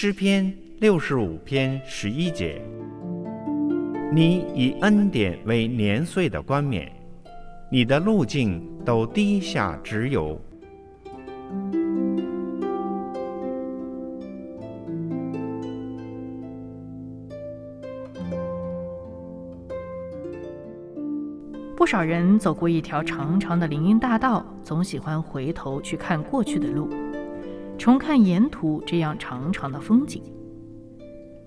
诗篇六十五篇十一节：你以恩典为年岁的冠冕，你的路径都低下直游。不少人走过一条长长的林荫大道，总喜欢回头去看过去的路。重看沿途这样长长的风景。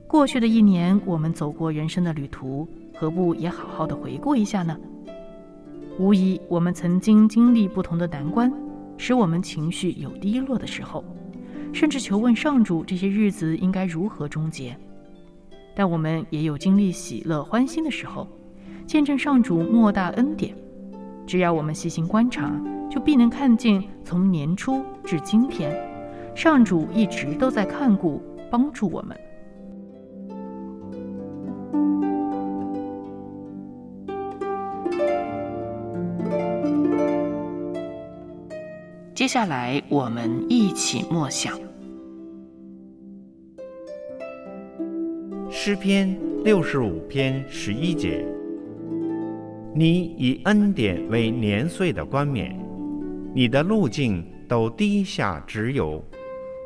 过去的一年，我们走过人生的旅途，何不也好好的回顾一下呢？无疑，我们曾经经历不同的难关，使我们情绪有低落的时候，甚至求问上主这些日子应该如何终结。但我们也有经历喜乐欢欣的时候，见证上主莫大恩典。只要我们细心观察，就必能看见从年初至今天。上主一直都在看顾、帮助我们。接下来，我们一起默想诗篇六十五篇十一节：你以恩典为年岁的冠冕，你的路径都低下直游。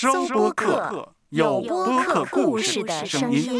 收播客，有播客故事的声音。